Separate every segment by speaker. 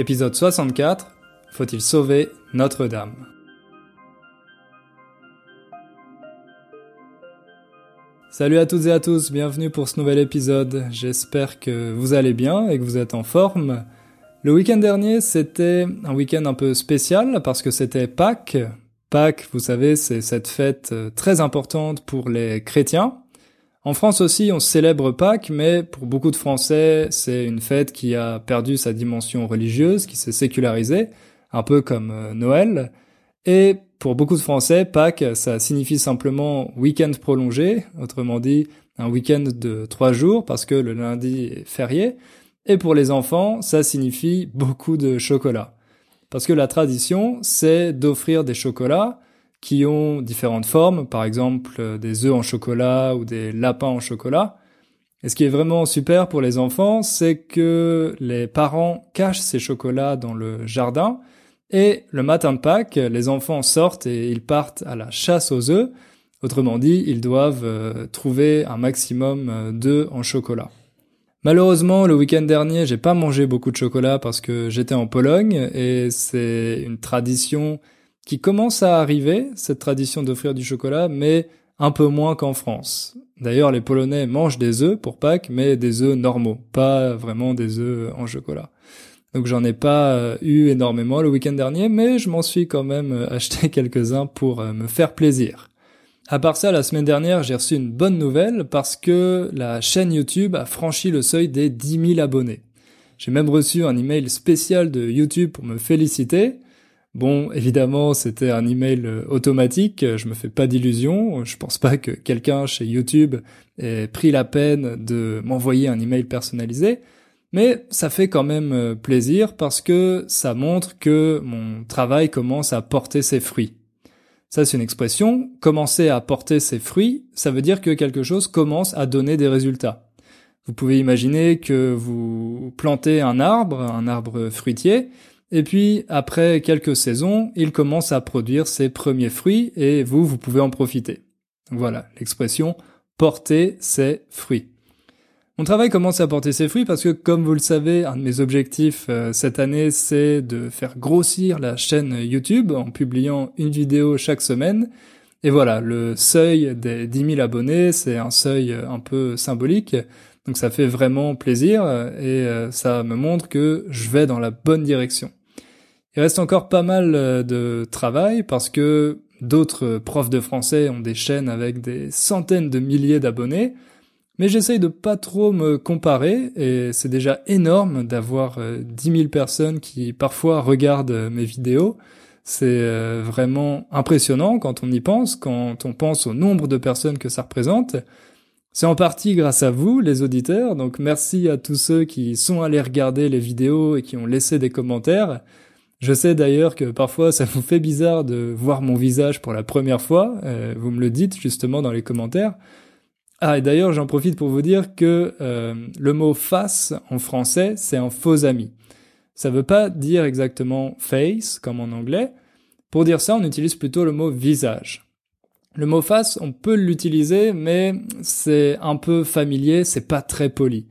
Speaker 1: Épisode 64. Faut-il sauver Notre-Dame? Salut à toutes et à tous, bienvenue pour ce nouvel épisode. J'espère que vous allez bien et que vous êtes en forme. Le week-end dernier, c'était un week-end un peu spécial parce que c'était Pâques. Pâques, vous savez, c'est cette fête euh, très importante pour les chrétiens. En France aussi, on célèbre Pâques, mais pour beaucoup de Français, c'est une fête qui a perdu sa dimension religieuse, qui s'est sécularisée, un peu comme euh, Noël. Et pour beaucoup de Français, Pâques, ça signifie simplement week-end prolongé, autrement dit un week-end de trois jours, parce que le lundi est férié. Et pour les enfants, ça signifie beaucoup de chocolat. Parce que la tradition, c'est d'offrir des chocolats qui ont différentes formes, par exemple euh, des œufs en chocolat ou des lapins en chocolat. Et ce qui est vraiment super pour les enfants, c'est que les parents cachent ces chocolats dans le jardin et le matin de Pâques, les enfants sortent et ils partent à la chasse aux œufs. Autrement dit, ils doivent euh, trouver un maximum euh, d'œufs en chocolat. Malheureusement, le week-end dernier, j'ai pas mangé beaucoup de chocolat parce que j'étais en Pologne et c'est une tradition qui commence à arriver, cette tradition d'offrir du chocolat, mais un peu moins qu'en France. D'ailleurs, les Polonais mangent des œufs pour Pâques, mais des œufs normaux, pas vraiment des œufs en chocolat. Donc j'en ai pas euh, eu énormément le week-end dernier, mais je m'en suis quand même euh, acheté quelques-uns pour euh, me faire plaisir. À part ça, la semaine dernière, j'ai reçu une bonne nouvelle parce que la chaîne YouTube a franchi le seuil des 10 000 abonnés. J'ai même reçu un email spécial de YouTube pour me féliciter. Bon, évidemment, c'était un email euh, automatique, je me fais pas d'illusions, je pense pas que quelqu'un chez YouTube ait pris la peine de m'envoyer un email personnalisé, mais ça fait quand même euh, plaisir parce que ça montre que mon travail commence à porter ses fruits. Ça, c'est une expression, commencer à porter ses fruits, ça veut dire que quelque chose commence à donner des résultats. Vous pouvez imaginer que vous plantez un arbre, un arbre fruitier, et puis, après quelques saisons, il commence à produire ses premiers fruits et vous, vous pouvez en profiter. voilà, l'expression porter ses fruits. Mon travail commence à porter ses fruits parce que, comme vous le savez, un de mes objectifs euh, cette année, c'est de faire grossir la chaîne YouTube en publiant une vidéo chaque semaine. Et voilà, le seuil des 10 000 abonnés, c'est un seuil un peu symbolique. Donc ça fait vraiment plaisir et euh, ça me montre que je vais dans la bonne direction. Il reste encore pas mal euh, de travail parce que d'autres profs de français ont des chaînes avec des centaines de milliers d'abonnés, mais j'essaye de pas trop me comparer et c'est déjà énorme d'avoir 10 euh, 000 personnes qui parfois regardent mes vidéos. C'est euh, vraiment impressionnant quand on y pense, quand on pense au nombre de personnes que ça représente. C'est en partie grâce à vous, les auditeurs, donc merci à tous ceux qui sont allés regarder les vidéos et qui ont laissé des commentaires. Je sais d'ailleurs que parfois ça vous fait bizarre de voir mon visage pour la première fois, euh, vous me le dites justement dans les commentaires. Ah et d'ailleurs j'en profite pour vous dire que euh, le mot face en français c'est un faux ami. Ça veut pas dire exactement face comme en anglais. Pour dire ça on utilise plutôt le mot visage. Le mot face on peut l'utiliser mais c'est un peu familier, c'est pas très poli.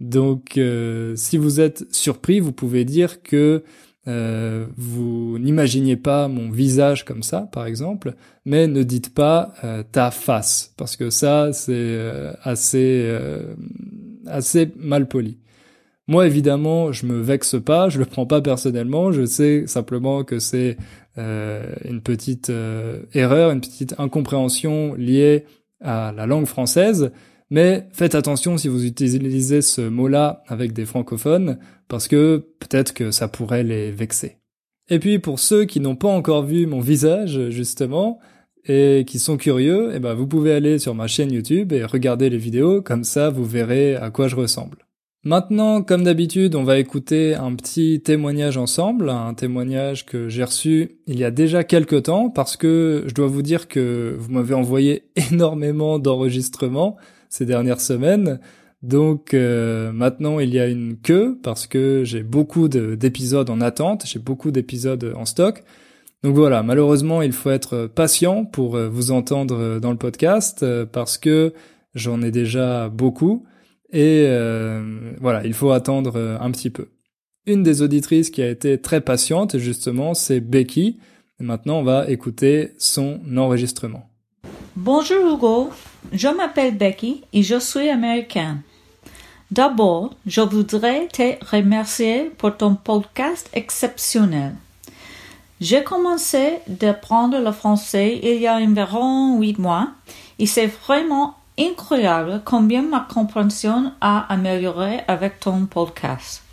Speaker 1: Donc euh, si vous êtes surpris vous pouvez dire que euh, vous n'imaginiez pas mon visage comme ça, par exemple, mais ne dites pas euh, ta face, parce que ça, c'est euh, assez, assez mal poli. Moi, évidemment, je me vexe pas, je le prends pas personnellement, je sais simplement que c'est une petite erreur, une petite incompréhension liée à la langue française, mais faites attention si vous utilisez ce mot-là avec des francophones, parce que peut-être que ça pourrait les vexer. Et puis pour ceux qui n'ont pas encore vu mon visage, justement, et qui sont curieux, eh ben vous pouvez aller sur ma chaîne YouTube et regarder les vidéos, comme ça vous verrez à quoi je ressemble. Maintenant, comme d'habitude, on va écouter un petit témoignage ensemble, un témoignage que j'ai reçu il y a déjà quelques temps, parce que je dois vous dire que vous m'avez envoyé énormément d'enregistrements, ces dernières semaines. Donc euh, maintenant il y a une queue parce que j'ai beaucoup d'épisodes en attente, j'ai beaucoup d'épisodes en stock. Donc voilà, malheureusement il faut être patient pour euh, vous entendre dans le podcast euh, parce que j'en ai déjà beaucoup et voilà, il faut attendre un petit peu. une des auditrices qui a été très patiente, justement, c'est Becky. Maintenant, on va écouter son enregistrement.
Speaker 2: Bonjour Hugo, je m'appelle Becky et je suis américaine. D'abord, je voudrais te remercier pour ton podcast exceptionnel. J'ai commencé d'apprendre le français il y a environ huit mois et c'est vraiment incroyable combien ma compréhension a amélioré avec ton podcast.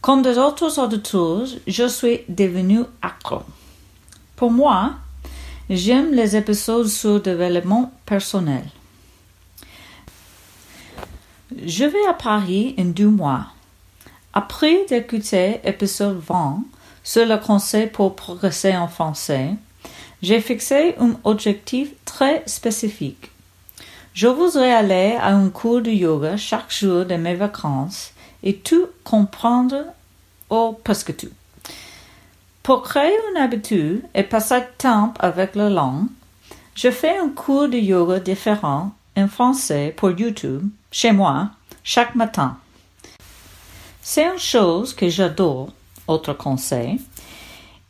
Speaker 2: Comme des autres auditeurs, je suis devenu accro. Pour moi, j'aime les épisodes sur développement personnel. Je vais à Paris en deux mois. Après d'écouter l'épisode 20 sur le conseil pour progresser en français, j'ai fixé un objectif très spécifique. Je voudrais aller à un cours de yoga chaque jour de mes vacances et tout comprendre, ou presque tout. Pour créer une habitude et passer de temps avec la langue, je fais un cours de yoga différent en français pour YouTube chez moi chaque matin. C'est une chose que j'adore, autre conseil,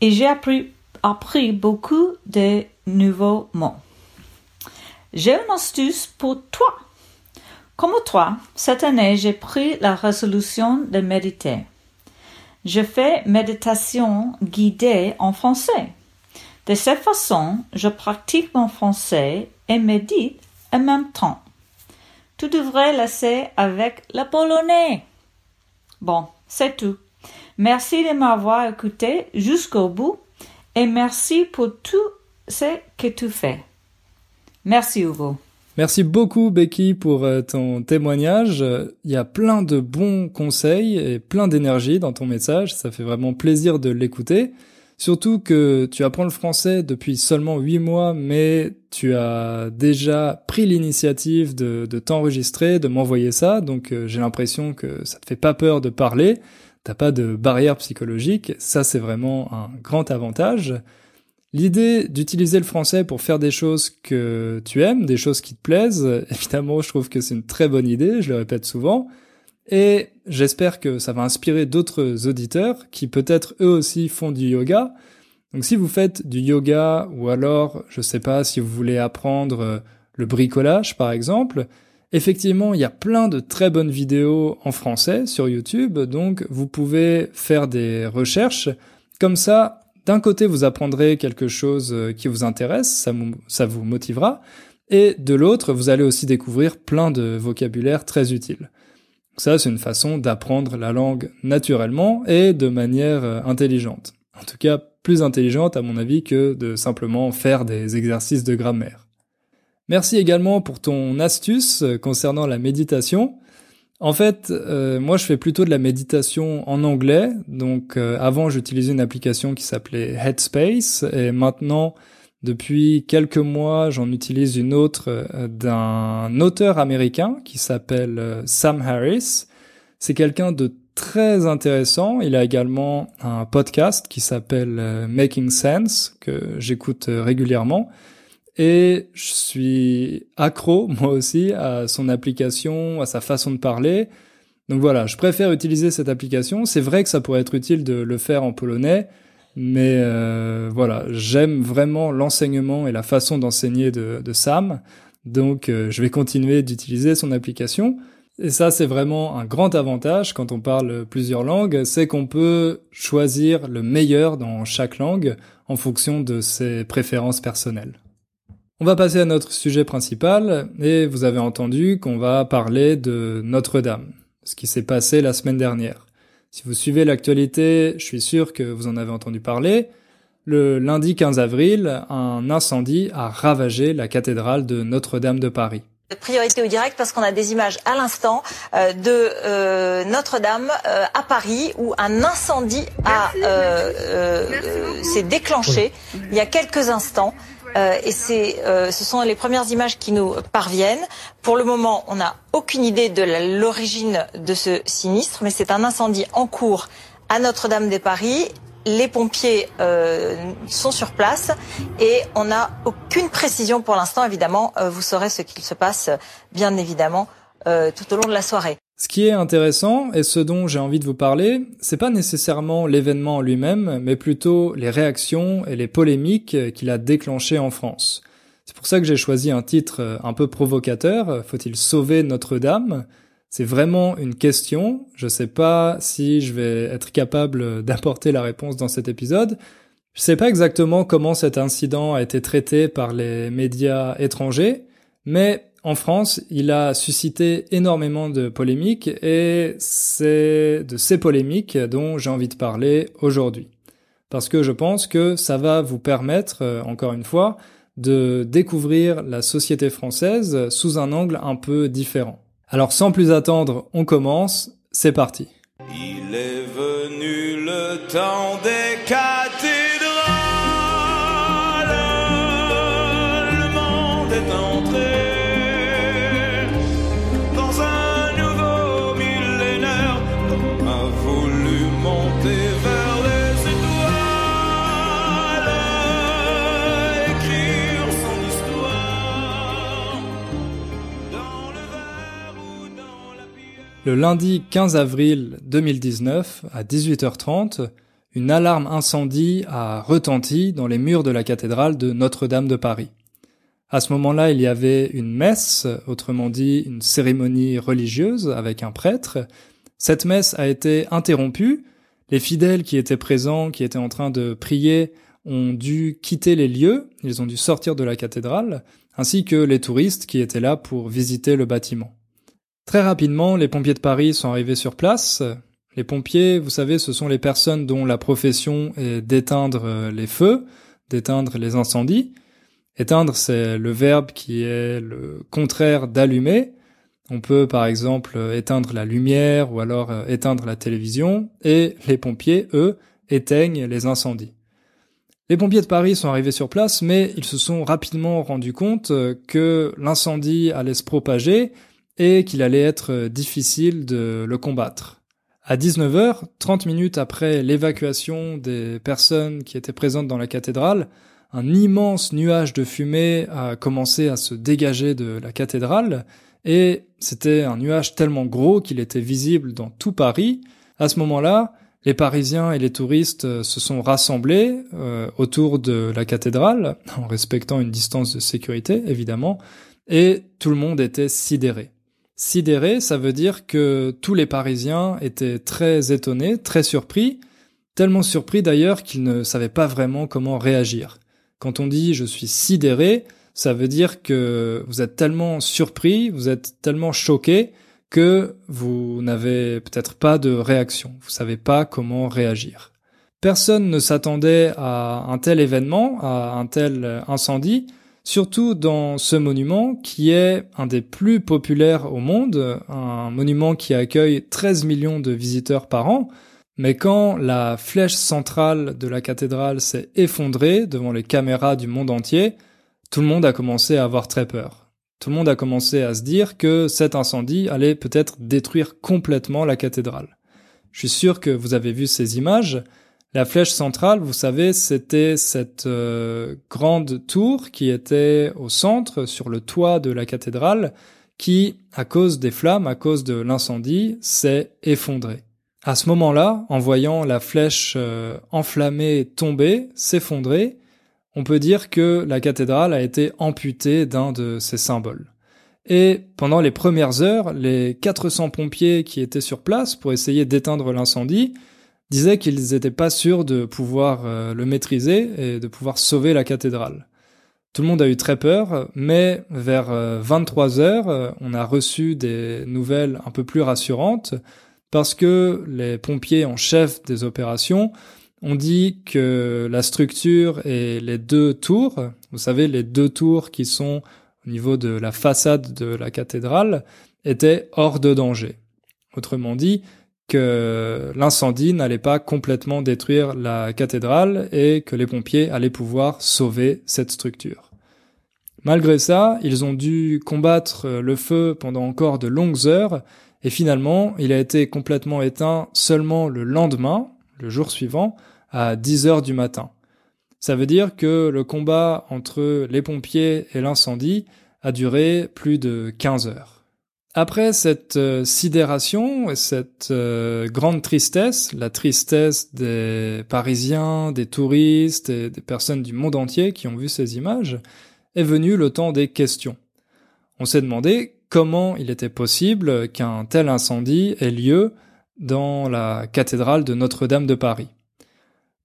Speaker 2: et j'ai appris, appris beaucoup de nouveaux mots. J'ai une astuce pour toi. Comme toi, cette année, j'ai pris la résolution de méditer. Je fais méditation guidée en français. De cette façon, je pratique mon français et médite en même temps. Tu devrais laisser avec le polonais. Bon, c'est tout. Merci de m'avoir écouté jusqu'au bout et merci pour tout ce que tu fais. Merci Hugo.
Speaker 1: Merci beaucoup Becky pour euh, ton témoignage. Il y a plein de bons conseils et plein d'énergie dans ton message. Ça fait vraiment plaisir de l'écouter. Surtout que tu apprends le français depuis seulement huit mois, mais tu as déjà pris l'initiative de, t'enregistrer, de m'envoyer ça. Donc euh, j'ai l'impression que ça te fait pas peur de parler. T'as pas de barrière psychologique. Ça c'est vraiment un grand avantage. L'idée d'utiliser le français pour faire des choses que tu aimes, des choses qui te plaisent, évidemment, je trouve que c'est une très bonne idée, je le répète souvent, et j'espère que ça va inspirer d'autres auditeurs qui peut-être eux aussi font du yoga. Donc si vous faites du yoga ou alors, je sais pas, si vous voulez apprendre euh, le bricolage par exemple, effectivement, il y a plein de très bonnes vidéos en français sur YouTube, donc vous pouvez faire des recherches. Comme ça, d'un côté, vous apprendrez quelque chose euh, qui vous intéresse, ça, ça vous motivera, et de l'autre, vous allez aussi découvrir plein de vocabulaire très utile. Ça, c'est une façon d'apprendre la langue naturellement et de manière euh, intelligente. En tout cas, plus intelligente à mon avis que de simplement faire des exercices de grammaire. Merci également pour ton astuce euh, concernant la méditation. En fait, euh, moi je fais plutôt de la méditation en anglais. Donc avant j'utilisais une application qui s'appelait Headspace et maintenant depuis quelques mois j'en utilise une autre euh, d'un auteur américain qui s'appelle Sam Harris. C'est quelqu'un de très intéressant. Il a également un podcast qui s'appelle Making Sense que j'écoute régulièrement et je suis accro moi aussi à son application, à sa façon de parler. Donc voilà, je préfère utiliser cette application. C'est vrai que ça pourrait être utile de le faire en polonais, mais euh, voilà, j'aime vraiment l'enseignement et la façon d'enseigner de, Sam. Donc euh, je vais continuer d'utiliser son application. Et ça, c'est vraiment un grand avantage quand on parle plusieurs langues, c'est qu'on peut choisir le meilleur dans chaque langue en fonction de ses préférences personnelles. On va passer à notre sujet principal, et vous avez entendu qu'on va parler de Notre-Dame, ce qui s'est passé la semaine dernière. Si vous suivez l'actualité, je suis sûr que vous en avez entendu parler. Le lundi 15 avril, un incendie a ravagé la cathédrale de Notre-Dame de Paris.
Speaker 3: Priorité au direct parce qu'on a des images à l'instant euh, de euh, Notre-Dame euh, à Paris où un incendie s'est déclenché il y a quelques instants. Euh, et c'est, euh, ce sont les premières images qui nous parviennent. Pour le moment, on n'a aucune idée de l'origine de ce sinistre, mais c'est un incendie en cours à Notre-Dame des Paris. Les pompiers euh, sont sur place et on n'a aucune précision pour l'instant. Évidemment, vous saurez ce qu'il se passe, bien évidemment, tout au long de la soirée.
Speaker 1: Ce qui est intéressant et ce dont j'ai envie de vous parler, c'est pas nécessairement l'événement en lui-même, mais plutôt les réactions et les polémiques qu'il a déclenchées en France. C'est pour ça que j'ai choisi un titre un peu provocateur, Faut-il sauver Notre-Dame? C'est vraiment une question, je sais pas si je vais être capable d'apporter la réponse dans cet épisode. Je sais pas exactement comment cet incident a été traité par les médias étrangers, mais en France, il a suscité énormément de polémiques et c'est de ces polémiques dont j'ai envie de parler aujourd'hui. Parce que je pense que ça va vous permettre, euh, encore une fois, de découvrir la société française sous un angle un peu différent. Alors sans plus attendre, on commence, c'est parti. Le lundi 15 avril 2019, à 18h30, une alarme incendie a retenti dans les murs de la cathédrale de Notre-Dame de Paris. À ce moment-là, il y avait une messe, autrement dit une cérémonie religieuse avec un prêtre. Cette messe a été interrompue. Les fidèles qui étaient présents, qui étaient en train de prier, ont dû quitter les lieux, ils ont dû sortir de la cathédrale, ainsi que les touristes qui étaient là pour visiter le bâtiment. Très rapidement, les pompiers de Paris sont arrivés sur place. Les pompiers, vous savez, ce sont les personnes dont la profession est d'éteindre euh, les feux, d'éteindre les incendies. Éteindre, c'est le verbe qui est le contraire d'allumer. On peut par exemple éteindre la lumière ou alors euh, éteindre la télévision et les pompiers, eux, éteignent les incendies. Les pompiers de Paris sont arrivés sur place mais ils se sont rapidement rendus compte euh, que l'incendie allait se propager et qu'il allait être euh, difficile de le combattre. À 19h, 30 minutes après l'évacuation des personnes qui étaient présentes dans la cathédrale, un immense nuage de fumée a commencé à se dégager de la cathédrale, et c'était un nuage tellement gros qu'il était visible dans tout Paris. À ce moment-là, les Parisiens et les touristes euh, se sont rassemblés euh, autour de la cathédrale, en respectant une distance de sécurité, évidemment, et tout le monde était sidéré. Sidéré, ça veut dire que tous les Parisiens étaient très étonnés, très surpris, tellement surpris d'ailleurs qu'ils ne savaient pas vraiment comment réagir. Quand on dit je suis sidéré, ça veut dire que vous êtes tellement surpris, vous êtes tellement choqué que vous n'avez peut-être pas de réaction, vous savez pas comment réagir. Personne ne s'attendait à un tel événement, à un tel incendie, surtout dans ce monument qui est un des plus populaires au monde, un monument qui accueille 13 millions de visiteurs par an, mais quand la flèche centrale de la cathédrale s'est effondrée devant les caméras du monde entier, tout le monde a commencé à avoir très peur. Tout le monde a commencé à se dire que cet incendie allait peut-être détruire complètement la cathédrale. Je suis sûr que vous avez vu ces images, la flèche centrale, vous savez, c'était cette euh, grande tour qui était au centre, sur le toit de la cathédrale, qui, à cause des flammes, à cause de l'incendie, s'est effondrée. À ce moment-là, en voyant la flèche euh, enflammée tomber, s'effondrer, on peut dire que la cathédrale a été amputée d'un de ses symboles. Et pendant les premières heures, les 400 pompiers qui étaient sur place pour essayer d'éteindre l'incendie disaient qu'ils n'étaient pas sûrs de pouvoir euh, le maîtriser et de pouvoir sauver la cathédrale. Tout le monde a eu très peur, mais vers 23 euh, heures, euh, on a reçu des nouvelles un peu plus rassurantes parce que les pompiers en chef des opérations ont dit que la structure et les deux tours, vous savez, les deux tours qui sont au niveau de la façade de la cathédrale, étaient hors de danger. Autrement dit, que l'incendie n'allait pas complètement détruire la cathédrale et que les pompiers allaient pouvoir sauver cette structure. Malgré ça, ils ont dû combattre le feu pendant encore de longues heures et finalement, il a été complètement éteint seulement le lendemain, le jour suivant, à 10 heures du matin. Ça veut dire que le combat entre les pompiers et l'incendie a duré plus de 15 heures. Après cette euh, sidération et cette euh, grande tristesse, la tristesse des Parisiens, des touristes et des personnes du monde entier qui ont vu ces images, est venu le temps des questions. On s'est demandé comment il était possible qu'un tel incendie ait lieu dans la cathédrale de Notre-Dame de Paris.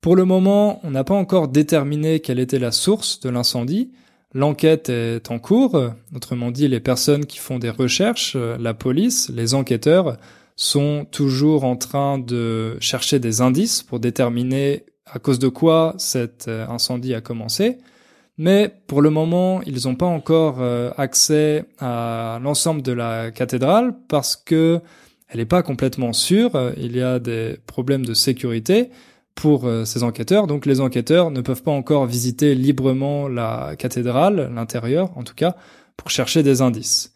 Speaker 1: Pour le moment, on n'a pas encore déterminé quelle était la source de l'incendie, L'enquête est en cours, autrement dit les personnes qui font des recherches, la police, les enquêteurs sont toujours en train de chercher des indices pour déterminer à cause de quoi cet euh, incendie a commencé. Mais pour le moment, ils n'ont pas encore euh, accès à l'ensemble de la cathédrale parce que elle n'est pas complètement sûre. Il y a des problèmes de sécurité pour euh, ces enquêteurs. Donc les enquêteurs ne peuvent pas encore visiter librement la cathédrale, l'intérieur en tout cas, pour chercher des indices.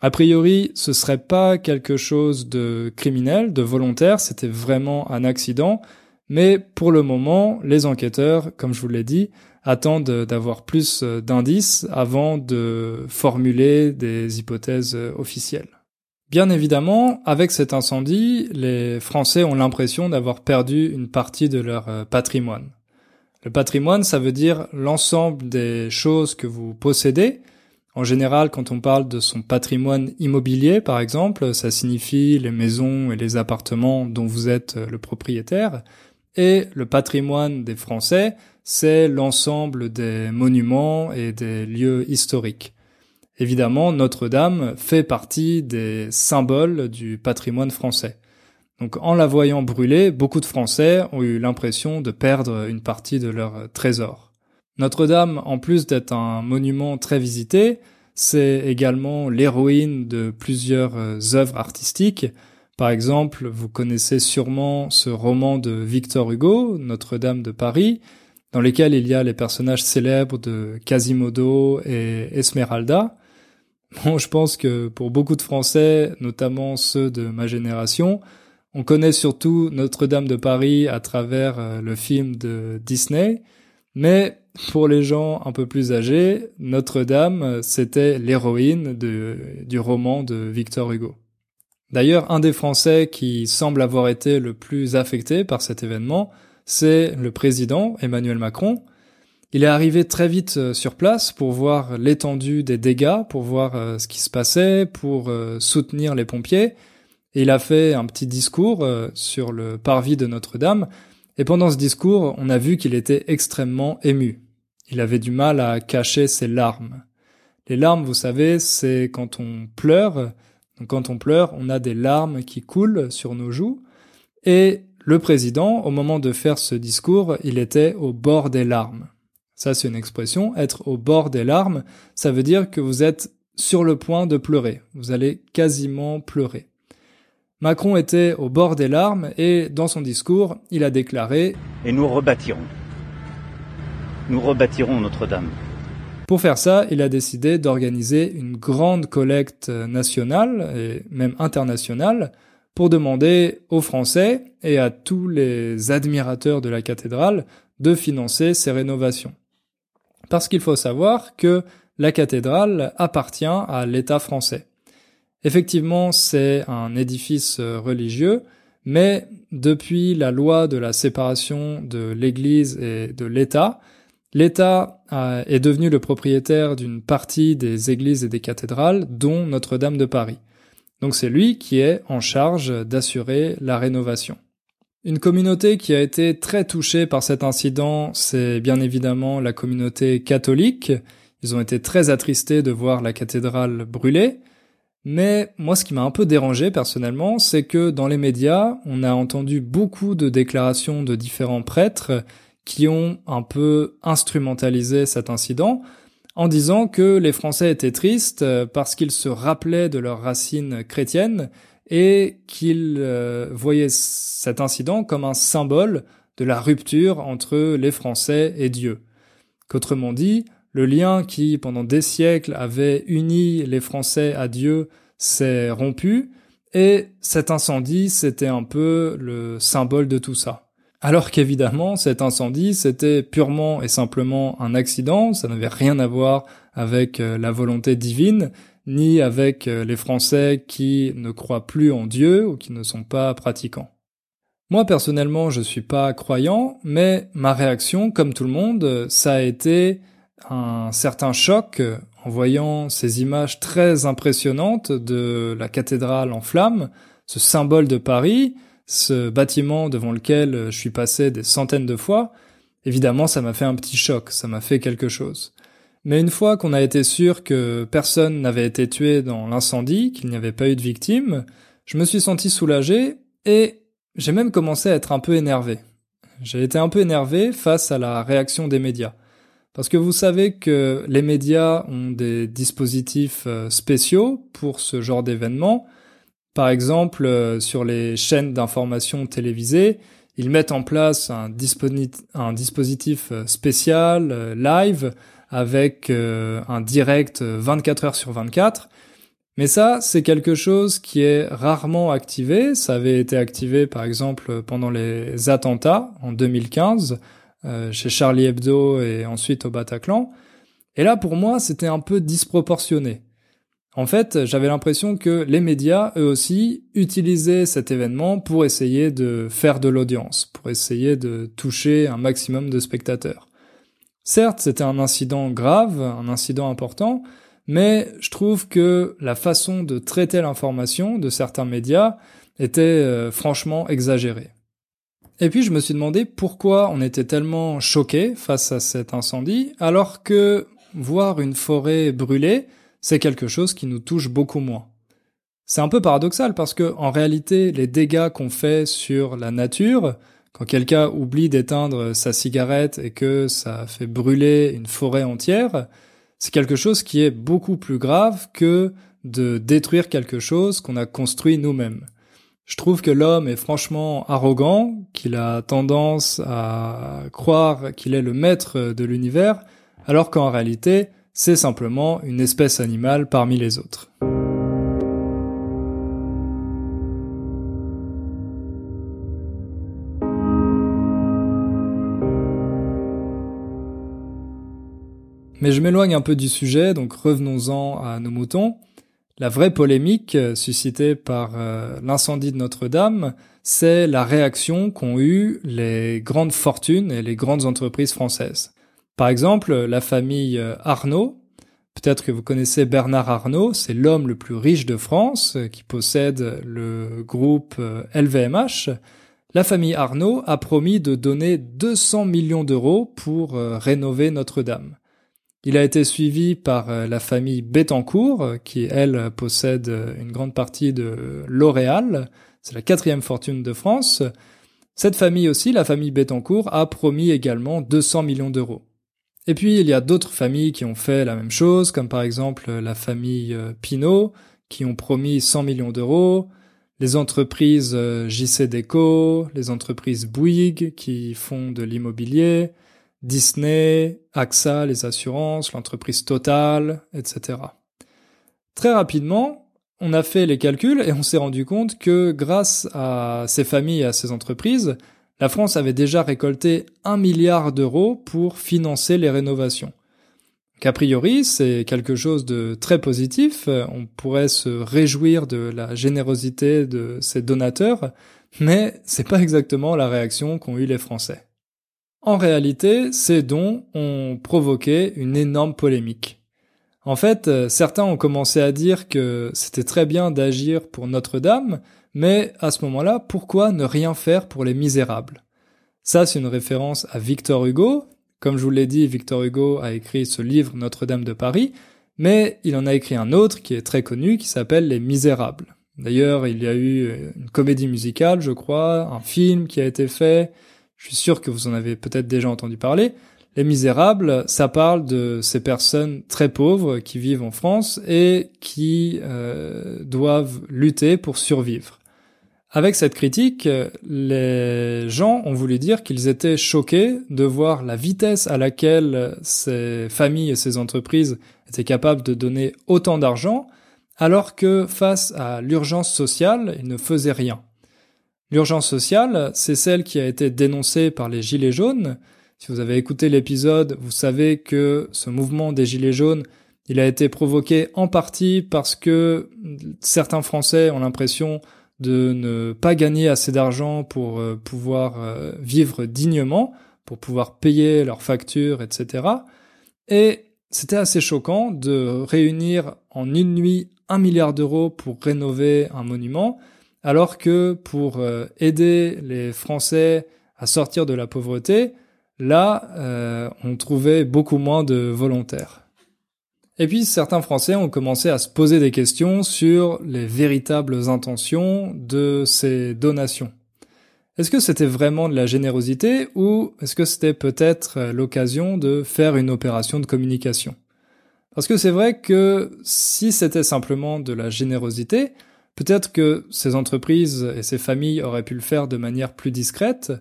Speaker 1: A priori, ce serait pas quelque chose de criminel, de volontaire, c'était vraiment un accident, mais pour le moment, les enquêteurs, comme je vous l'ai dit, attendent d'avoir plus euh, d'indices avant de formuler des hypothèses euh, officielles. Bien évidemment, avec cet incendie, les Français ont l'impression d'avoir perdu une partie de leur euh, patrimoine. Le patrimoine, ça veut dire l'ensemble des choses que vous possédez. En général, quand on parle de son patrimoine immobilier, par exemple, ça signifie les maisons et les appartements dont vous êtes euh, le propriétaire. Et le patrimoine des Français, c'est l'ensemble des monuments et des lieux historiques. Évidemment, Notre-Dame fait partie des symboles du patrimoine français. Donc en la voyant brûler, beaucoup de Français ont eu l'impression de perdre une partie de leur trésor. Notre-Dame, en plus d'être un monument très visité, c'est également l'héroïne de plusieurs œuvres artistiques. Par exemple, vous connaissez sûrement ce roman de Victor Hugo, Notre-Dame de Paris, dans lequel il y a les personnages célèbres de Quasimodo et Esmeralda. Bon, je pense que pour beaucoup de Français, notamment ceux de ma génération, on connaît surtout Notre-Dame de Paris à travers euh, le film de Disney, mais pour les gens un peu plus âgés, Notre-Dame, c'était l'héroïne du roman de Victor Hugo. D'ailleurs, un des Français qui semble avoir été le plus affecté par cet événement, c'est le président Emmanuel Macron, il est arrivé très vite euh, sur place pour voir l'étendue des dégâts, pour voir euh, ce qui se passait, pour euh, soutenir les pompiers. Et il a fait un petit discours sur le parvis de Notre-Dame. Et pendant ce discours, on a vu qu'il était extrêmement ému. Il avait du mal à cacher ses larmes. Les larmes, vous savez, c'est quand on pleure. Donc quand on pleure, on a des larmes qui coulent sur nos joues. Et le président, au moment de faire ce discours, il était au bord des larmes. Ça, c'est une expression. Être au bord des larmes, ça veut dire que vous êtes sur le point de pleurer. Vous allez quasiment pleurer. Macron était au bord des larmes et dans son discours, il a déclaré ⁇
Speaker 4: Et nous rebâtirons. Nous rebâtirons Notre-Dame.
Speaker 1: Pour faire ça, il a décidé d'organiser une grande collecte nationale et même internationale pour demander aux Français et à tous les admirateurs de la cathédrale de financer ces rénovations. Parce qu'il faut savoir que la cathédrale appartient à l'État français. Effectivement, c'est un édifice religieux, mais depuis la loi de la séparation de l'Église et de l'État, l'État est devenu le propriétaire d'une partie des églises et des cathédrales, dont Notre-Dame de Paris. Donc c'est lui qui est en charge d'assurer la rénovation. Une communauté qui a été très touchée par cet incident, c'est bien évidemment la communauté catholique. Ils ont été très attristés de voir la cathédrale brûler. Mais moi, ce qui m'a un peu dérangé personnellement, c'est que dans les médias, on a entendu beaucoup de déclarations de différents prêtres qui ont un peu instrumentalisé cet incident en disant que les Français étaient tristes parce qu'ils se rappelaient de leurs racines chrétiennes et qu'il euh, voyait cet incident comme un symbole de la rupture entre les Français et Dieu. Qu'autrement dit, le lien qui, pendant des siècles, avait uni les Français à Dieu s'est rompu, et cet incendie, c'était un peu le symbole de tout ça. Alors qu'évidemment, cet incendie, c'était purement et simplement un accident, ça n'avait rien à voir avec euh, la volonté divine, ni avec euh, les Français qui ne croient plus en Dieu ou qui ne sont pas pratiquants. Moi personnellement, je suis pas croyant, mais ma réaction, comme tout le monde, ça a été un certain choc en voyant ces images très impressionnantes de la cathédrale en flammes, ce symbole de Paris, ce bâtiment devant lequel je suis passé des centaines de fois. Évidemment, ça m'a fait un petit choc, ça m'a fait quelque chose. Mais une fois qu'on a été sûr que personne n'avait été tué dans l'incendie, qu'il n'y avait pas eu de victimes, je me suis senti soulagé et j'ai même commencé à être un peu énervé. J'ai été un peu énervé face à la réaction des médias. Parce que vous savez que les médias ont des dispositifs euh, spéciaux pour ce genre d'événements. Par exemple, euh, sur les chaînes d'information télévisées, ils mettent en place un, dispositif euh, spécial, live, avec un direct 24 heures sur 24, mais ça, c'est quelque chose qui est rarement activé. Ça avait été activé, par exemple, pendant les attentats en 2015, euh, chez Charlie Hebdo et ensuite au Bataclan. Et là, pour moi, c'était un peu disproportionné. En fait, j'avais l'impression que les médias, eux aussi, utilisaient cet événement pour essayer de faire de l'audience, pour essayer de toucher un maximum de spectateurs. Certes, c'était un incident grave, un incident important, mais je trouve que la façon de traiter l'information de certains médias était euh, franchement exagérée. Et puis je me suis demandé pourquoi on était tellement choqué face à cet incendie, alors que voir une forêt brûlée, c'est quelque chose qui nous touche beaucoup moins. C'est un peu paradoxal parce que en réalité, les dégâts qu'on fait sur la nature, quand quelqu'un oublie d'éteindre sa cigarette et que ça fait brûler une forêt entière, c'est quelque chose qui est beaucoup plus grave que de détruire quelque chose qu'on a construit nous-mêmes. Je trouve que l'homme est franchement arrogant, qu'il a tendance à croire qu'il est le maître de l'univers, alors qu'en réalité, c'est simplement une espèce animale parmi les autres. Mais je m'éloigne un peu du sujet, donc revenons-en à nos moutons. La vraie polémique euh, suscitée par euh, l'incendie de Notre-Dame, c'est la réaction qu'ont eu les grandes fortunes et les grandes entreprises françaises. Par exemple, la famille euh, Arnaud, peut-être que vous connaissez Bernard Arnaud, c'est l'homme le plus riche de France qui possède le groupe LVMH. La famille Arnaud a promis de donner 200 millions d'euros pour rénover Notre-Dame. Il a été suivi par euh, la famille Bettencourt, euh, qui elle possède euh, une grande partie de L'Oréal. C'est la quatrième fortune de France. Cette famille aussi, la famille Bettencourt, a promis également 200 millions d'euros. Et puis il y a d'autres familles qui ont fait la même chose, comme par exemple la famille Pinault, qui ont promis 100 millions d'euros, les entreprises JC Deco, les entreprises Bouygues qui font de l'immobilier, Disney, AXA, les assurances, l'entreprise Total, etc. Très rapidement, on a fait les calculs et on s'est rendu compte que grâce à ces familles et à ces entreprises, la France avait déjà récolté un milliard d'euros pour financer les rénovations. Qu'a priori, c'est quelque chose de très positif, on pourrait se réjouir de la générosité de ces donateurs, mais c'est pas exactement la réaction qu'ont eu les Français. En réalité, ces dons ont provoqué une énorme polémique. En fait, euh, certains ont commencé à dire que c'était très bien d'agir pour Notre-Dame, mais à ce moment-là, pourquoi ne rien faire pour les misérables? Ça, c'est une référence à Victor Hugo. Comme je vous l'ai dit, Victor Hugo a écrit ce livre Notre-Dame de Paris, mais il en a écrit un autre qui est très connu, qui s'appelle Les Misérables. D'ailleurs, il y a eu une comédie musicale, je crois, un film qui a été fait, je suis sûr que vous en avez peut-être déjà entendu parler. Les Misérables, ça parle de ces personnes très pauvres qui vivent en France et qui euh, doivent lutter pour survivre. Avec cette critique, les gens ont voulu dire qu'ils étaient choqués de voir la vitesse à laquelle ces familles et ces entreprises étaient capables de donner autant d'argent, alors que face à l'urgence sociale, ils ne faisaient rien. L'urgence sociale, c'est celle qui a été dénoncée par les Gilets jaunes. Si vous avez écouté l'épisode, vous savez que ce mouvement des Gilets jaunes Il a été provoqué en partie parce que certains Français ont l'impression de ne pas gagner assez d'argent pour euh, pouvoir euh, vivre dignement, pour pouvoir payer leurs factures, etc. Et c'était assez choquant de réunir en une nuit un milliard d'euros pour rénover un monument, alors que pour euh, aider les Français à sortir de la pauvreté, là, on trouvait beaucoup moins de volontaires. Et puis certains Français ont commencé à se poser des questions sur les véritables intentions de ces donations. Est-ce que c'était vraiment de la générosité ou est-ce que c'était peut-être l'occasion de faire une opération de communication? Parce que c'est vrai que si c'était simplement de la générosité, peut-être que ces entreprises et ces familles auraient pu le faire de manière plus discrète.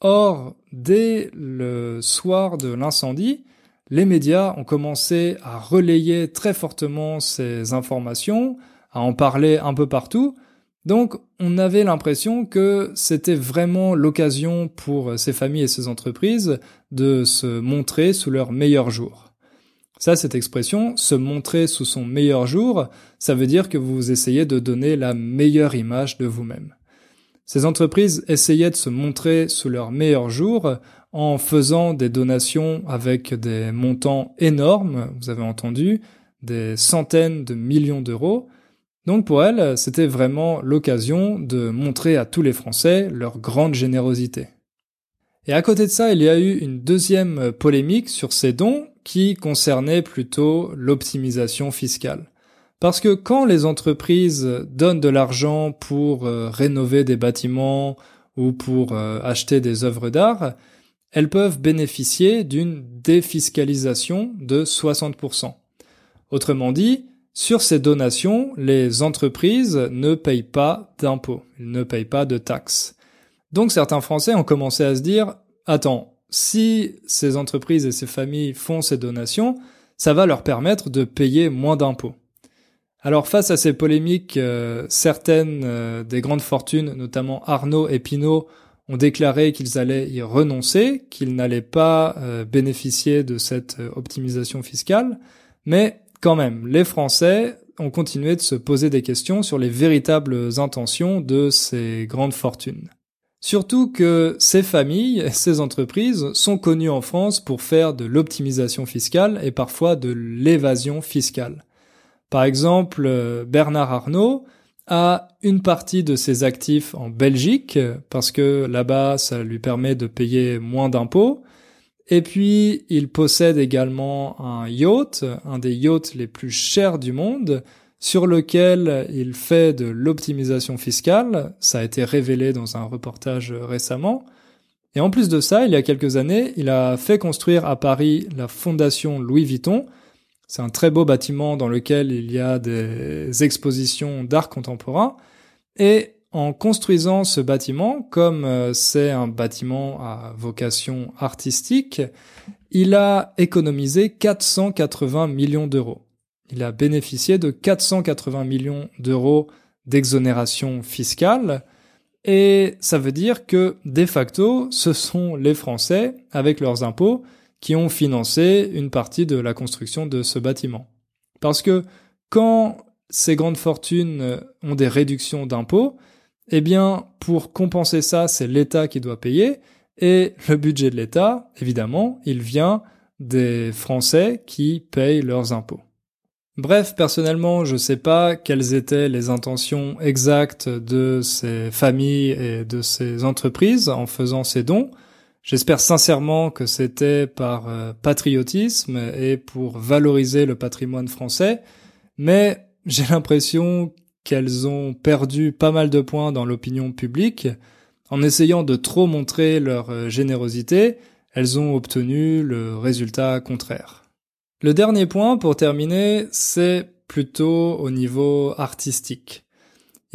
Speaker 1: Or, dès le soir de l'incendie, les médias ont commencé à relayer très fortement ces informations, à en parler un peu partout. Donc on avait l'impression que c'était vraiment l'occasion pour ces familles et ces entreprises de se montrer sous leur meilleur jour. Ça, cette expression, se montrer sous son meilleur jour, ça veut dire que vous essayez de donner la meilleure image de vous-même. Ces entreprises essayaient de se montrer sous leur meilleur jour en faisant des donations avec des montants énormes, vous avez entendu, des centaines de millions d'euros. Donc pour elles, c'était vraiment l'occasion de montrer à tous les Français leur grande générosité. Et à côté de ça, il y a eu une deuxième polémique sur ces dons qui concernait plutôt l'optimisation fiscale. Parce que quand les entreprises donnent de l'argent pour euh, rénover des bâtiments ou pour euh, acheter des œuvres d'art, elles peuvent bénéficier d'une défiscalisation de 60%. Autrement dit, sur ces donations, les entreprises ne payent pas d'impôts, ne payent pas de taxes. Donc certains Français ont commencé à se dire, attends, si ces entreprises et ces familles font ces donations, ça va leur permettre de payer moins d'impôts. Alors face à ces polémiques, euh, certaines euh, des grandes fortunes, notamment Arnaud et Pinault, ont déclaré qu'ils allaient y renoncer, qu'ils n'allaient pas euh, bénéficier de cette optimisation fiscale, mais quand même, les Français ont continué de se poser des questions sur les véritables intentions de ces grandes fortunes. Surtout que ces familles, ces entreprises sont connues en France pour faire de l'optimisation fiscale et parfois de l'évasion fiscale. Par exemple, euh, Bernard Arnault a une partie de ses actifs en Belgique, parce que là-bas, ça lui permet de payer moins d'impôts. Et puis, il possède également un yacht, un des yachts les plus chers du monde, sur lequel il fait de l'optimisation fiscale. Ça a été révélé dans un reportage récemment. Et en plus de ça, il y a quelques années, il a fait construire à Paris la fondation Louis Vuitton, c'est un très beau bâtiment dans lequel il y a des expositions d'art contemporain. Et en construisant ce bâtiment, comme euh, c'est un bâtiment à vocation artistique, il a économisé 480 millions d'euros. Il a bénéficié de 480 millions d'euros d'exonération fiscale. Et ça veut dire que, de facto, ce sont les Français, avec leurs impôts, qui ont financé une partie de la construction de ce bâtiment. Parce que quand ces grandes fortunes ont des réductions d'impôts, eh bien, pour compenser ça, c'est l'État qui doit payer, et le budget de l'État, évidemment, il vient des Français qui payent leurs impôts. Bref, personnellement, je ne sais pas quelles étaient les intentions exactes de ces familles et de ces entreprises en faisant ces dons, J'espère sincèrement que c'était par euh, patriotisme et pour valoriser le patrimoine français, mais j'ai l'impression qu'elles ont perdu pas mal de points dans l'opinion publique. En essayant de trop montrer leur euh, générosité, elles ont obtenu le résultat contraire. Le dernier point pour terminer, c'est plutôt au niveau artistique.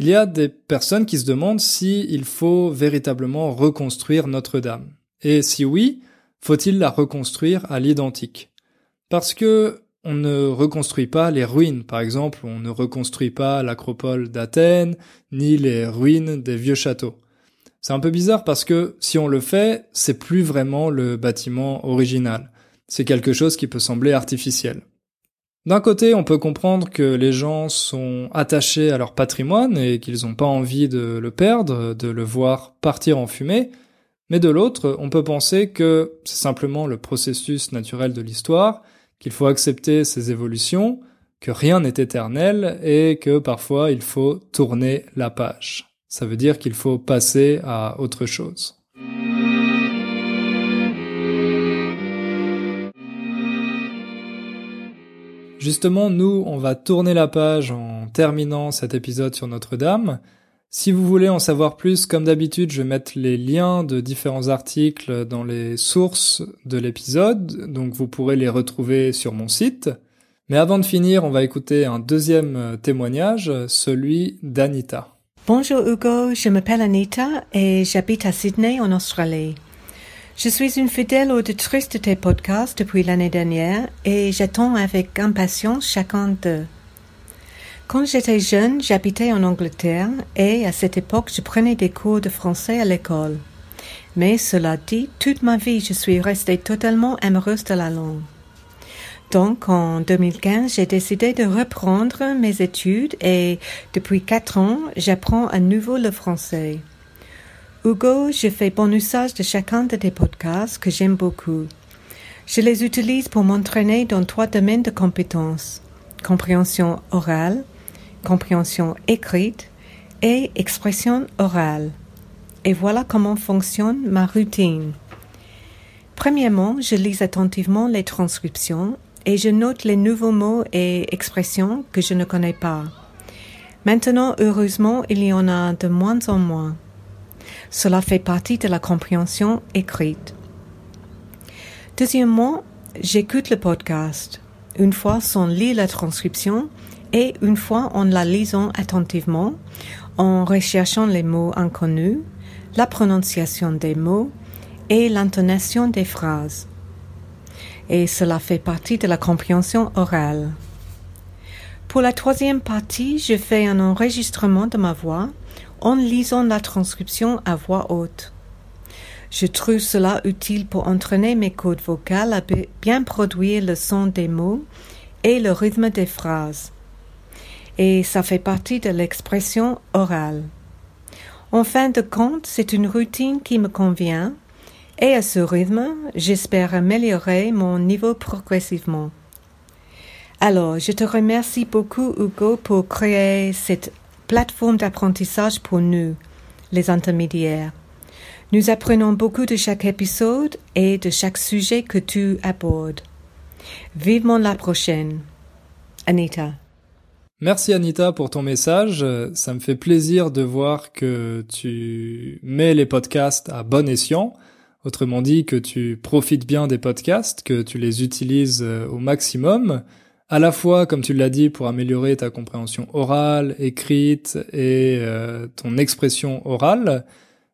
Speaker 1: Il y a des personnes qui se demandent s'il faut véritablement reconstruire Notre-Dame. Et si oui, faut-il la reconstruire à l'identique? Parce que on ne reconstruit pas les ruines, par exemple, on ne reconstruit pas l'acropole d'Athènes, ni les ruines des vieux châteaux. C'est un peu bizarre parce que si on le fait, c'est plus vraiment le bâtiment original. C'est quelque chose qui peut sembler artificiel. D'un côté, on peut comprendre que les gens sont attachés à leur patrimoine et qu'ils n'ont pas envie de le perdre, de le voir partir en fumée, mais de l'autre, on peut penser que c'est simplement le processus naturel de l'histoire, qu'il faut accepter ces évolutions, que rien n'est éternel et que parfois il faut tourner la page. Ça veut dire qu'il faut passer à autre chose. Justement, nous, on va tourner la page en terminant cet épisode sur Notre-Dame. Si vous voulez en savoir plus, comme d'habitude, je vais mettre les liens de différents articles dans les sources de l'épisode, donc vous pourrez les retrouver sur mon site. Mais avant de finir, on va écouter un deuxième témoignage, celui d'Anita.
Speaker 5: Bonjour Hugo, je m'appelle Anita et j'habite à Sydney en Australie. Je suis une fidèle auditrice de tes podcasts depuis l'année dernière et j'attends avec impatience chacun d'eux. Quand j'étais jeune, j'habitais en Angleterre et à cette époque, je prenais des cours de français à l'école. Mais cela dit, toute ma vie, je suis restée totalement amoureuse de la langue. Donc, en 2015, j'ai décidé de reprendre mes études et depuis quatre ans, j'apprends à nouveau le français. Hugo, je fais bon usage de chacun de tes podcasts que j'aime beaucoup. Je les utilise pour m'entraîner dans trois domaines de compétences. Compréhension orale, compréhension écrite et expression orale. Et voilà comment fonctionne ma routine. Premièrement, je lis attentivement les transcriptions et je note les nouveaux mots et expressions que je ne connais pas. Maintenant, heureusement, il y en a de moins en moins. Cela fait partie de la compréhension écrite. Deuxièmement, j'écoute le podcast, une fois sans lire la transcription et une fois en la lisant attentivement, en recherchant les mots inconnus, la prononciation des mots et l'intonation des phrases. Et cela fait partie de la compréhension orale. Pour la troisième partie, je fais un enregistrement de ma voix en lisant la transcription à voix haute. Je trouve cela utile pour entraîner mes codes vocales à bien produire le son des mots et le rythme des phrases. Et ça fait partie de l'expression orale. En fin de compte, c'est une routine qui me convient et à ce rythme, j'espère améliorer mon niveau progressivement. Alors, je te remercie beaucoup, Hugo, pour créer cette plateforme d'apprentissage pour nous, les intermédiaires. Nous apprenons beaucoup de chaque épisode et de chaque sujet que tu abordes. Vivement la prochaine. Anita.
Speaker 1: Merci Anita pour ton message. Ça me fait plaisir de voir que tu mets les podcasts à bon escient. Autrement dit, que tu profites bien des podcasts, que tu les utilises euh, au maximum à la fois, comme tu l'as dit, pour améliorer ta compréhension orale, écrite et euh, ton expression orale.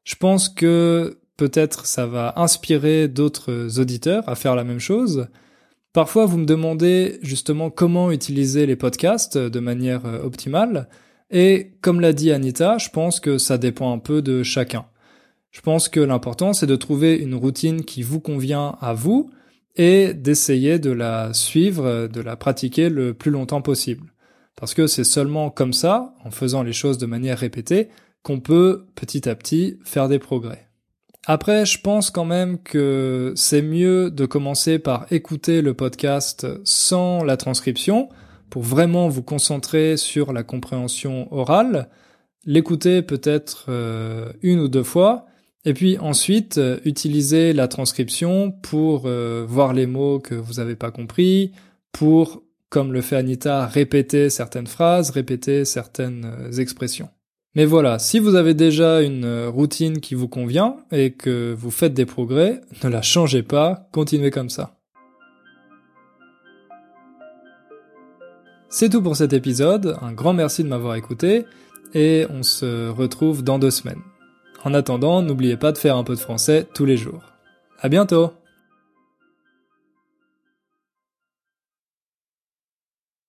Speaker 1: Je pense que peut-être ça va inspirer d'autres auditeurs à faire la même chose. Parfois, vous me demandez justement comment utiliser les podcasts de manière euh, optimale. Et comme l'a dit Anita, je pense que ça dépend un peu de chacun. Je pense que l'important, c'est de trouver une routine qui vous convient à vous, et d'essayer de la suivre, de la pratiquer le plus longtemps possible. Parce que c'est seulement comme ça, en faisant les choses de manière répétée, qu'on peut petit à petit faire des progrès. Après, je pense quand même que c'est mieux de commencer par écouter le podcast sans la transcription, pour vraiment vous concentrer sur la compréhension orale, l'écouter peut-être euh, une ou deux fois, et puis ensuite, euh, utiliser la transcription pour euh, voir les mots que vous n'avez pas compris, pour, comme le fait Anita, répéter certaines phrases, répéter certaines euh, expressions. Mais voilà, si vous avez déjà une routine qui vous convient et que vous faites des progrès, ne la changez pas, continuez comme ça. C'est tout pour cet épisode, un grand merci de m'avoir écouté, et on se retrouve dans deux semaines. En attendant, n'oubliez pas de faire un peu de français tous les jours. À bientôt!